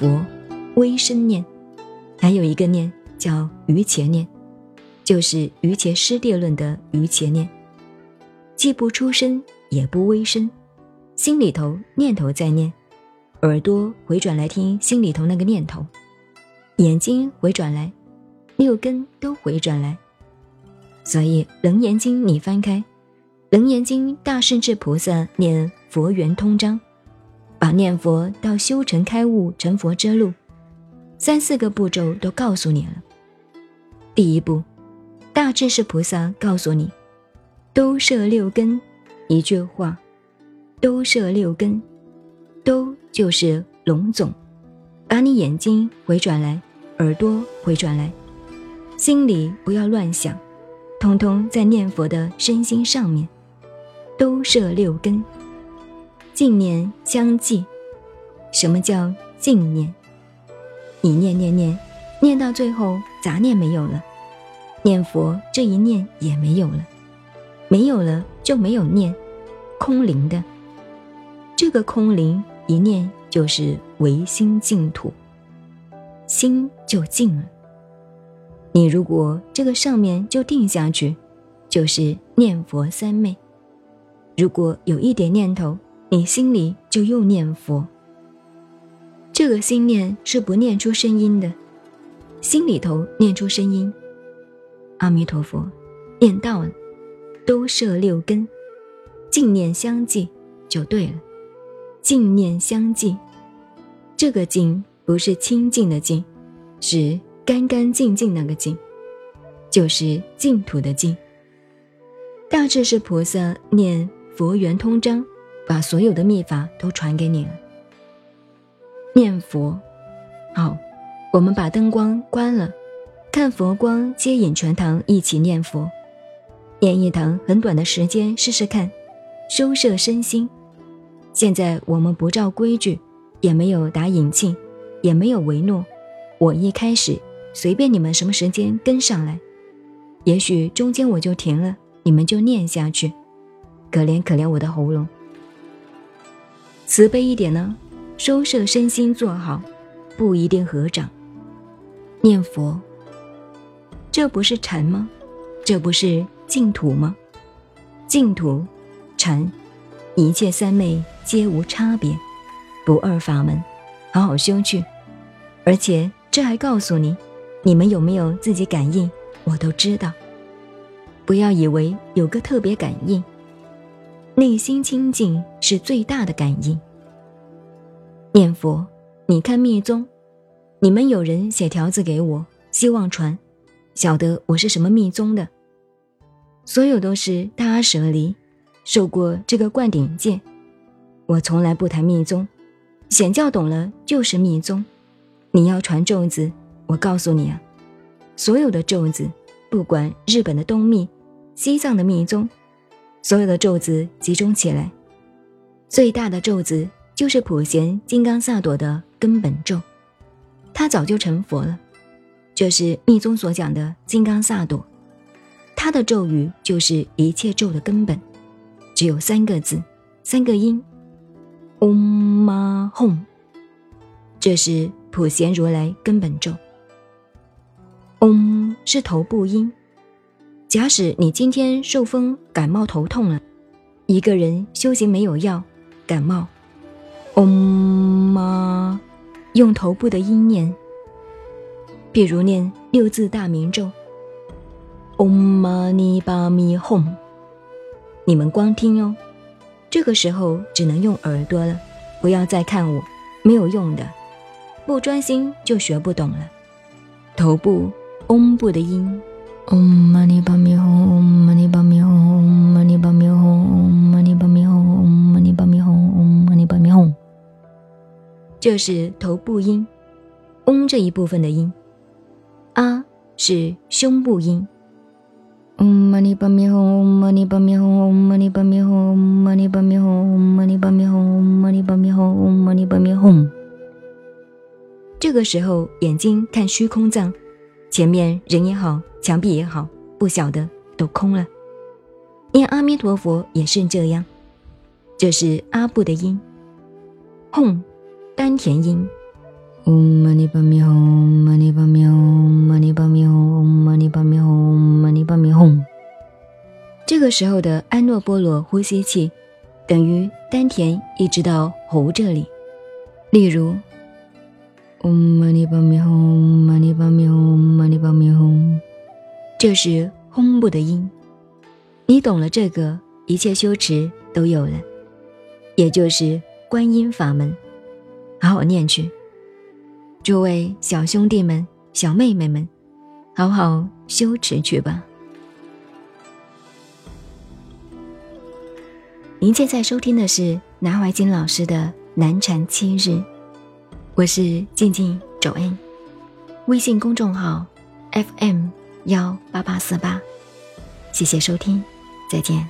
佛，微声念，还有一个念叫余前念，就是余伽师地论的余前念，既不出声，也不微声，心里头念头在念，耳朵回转来听心里头那个念头，眼睛回转来，六根都回转来，所以《楞严经》你翻开，《楞严经》大圣至菩萨念佛圆通章。把念佛到修成开悟成佛之路，三四个步骤都告诉你了。第一步，大智是菩萨告诉你，都摄六根，一句话，都摄六根，都就是龙总，把你眼睛回转来，耳朵回转来，心里不要乱想，通通在念佛的身心上面，都摄六根。净念相继，什么叫净念？你念念念，念到最后杂念没有了，念佛这一念也没有了，没有了就没有念，空灵的。这个空灵一念就是唯心净土，心就净了。你如果这个上面就定下去，就是念佛三昧。如果有一点念头，你心里就又念佛，这个心念是不念出声音的，心里头念出声音，阿弥陀佛，念到了，都摄六根，净念相继就对了，净念相继，这个净不是清净的净，是干干净净那个净，就是净土的净。大智是菩萨念佛圆通章。把所有的秘法都传给你了。念佛，好，我们把灯光关了，看佛光接引全堂一起念佛，念一堂很短的时间试试看，收摄身心。现在我们不照规矩，也没有打引磬，也没有为诺。我一开始随便你们什么时间跟上来，也许中间我就停了，你们就念下去。可怜可怜我的喉咙。慈悲一点呢，收摄身心做好，不一定合掌。念佛，这不是禅吗？这不是净土吗？净土，禅，一切三昧皆无差别，不二法门，好好修去。而且这还告诉你，你们有没有自己感应，我都知道。不要以为有个特别感应。内心清净是最大的感应。念佛，你看密宗，你们有人写条子给我，希望传，晓得我是什么密宗的。所有都是大阿舍离，受过这个灌顶戒。我从来不谈密宗，显教懂了就是密宗。你要传咒子，我告诉你啊，所有的咒子，不管日本的东密、西藏的密宗。所有的咒子集中起来，最大的咒子就是普贤金刚萨埵的根本咒，他早就成佛了，就是密宗所讲的金刚萨埵，他的咒语就是一切咒的根本，只有三个字，三个音，Om Ma Hum，这是普贤如来根本咒。嗡是头部音。假使你今天受风感冒头痛了，一个人修行没有药，感冒，嗡嘛，用头部的音念，比如念六字大明咒，嗡嘛呢叭咪吽，你们光听哦，这个时候只能用耳朵了，不要再看我，没有用的，不专心就学不懂了，头部嗡部的音。嗡嘛呢叭咪吽，嗡嘛呢叭咪吽，嗡嘛呢叭咪吽，嗡嘛呢叭咪吽，嗡嘛呢叭咪吽，嗡嘛呢叭咪吽。这是头部音，嗡这一部分的音。啊是胸部音。嗡嘛呢叭咪吽，嗡嘛呢叭咪吽，嗡嘛呢叭咪吽，嗡嘛呢叭咪吽，嗡嘛呢叭咪吽，嗡嘛呢叭咪吽，嗡嘛呢叭咪吽。这个时候，眼睛看虚空藏，前面人也好。墙壁也好，不晓得都空了。念阿弥陀佛也是这样，这是阿部的音，轰，丹田音，嗡嘛呢叭咪吽，嘛呢叭咪吽，嘛呢叭咪吽，嘛呢叭咪吽，嘛呢叭咪吽。这个时候的安诺波罗呼吸器，等于丹田一直到喉这里。例如，嗡嘛呢叭咪吽，嘛呢叭咪吽，嘛呢叭咪吽，这是轰部的音。你懂了这个，一切修持都有了，也就是观音法门。好好念去。诸位小兄弟们、小妹妹们，好好修持去吧。您现在收听的是南怀瑾老师的南禅七日，我是静静周恩，微信公众号 FM 幺八八四八，谢谢收听，再见。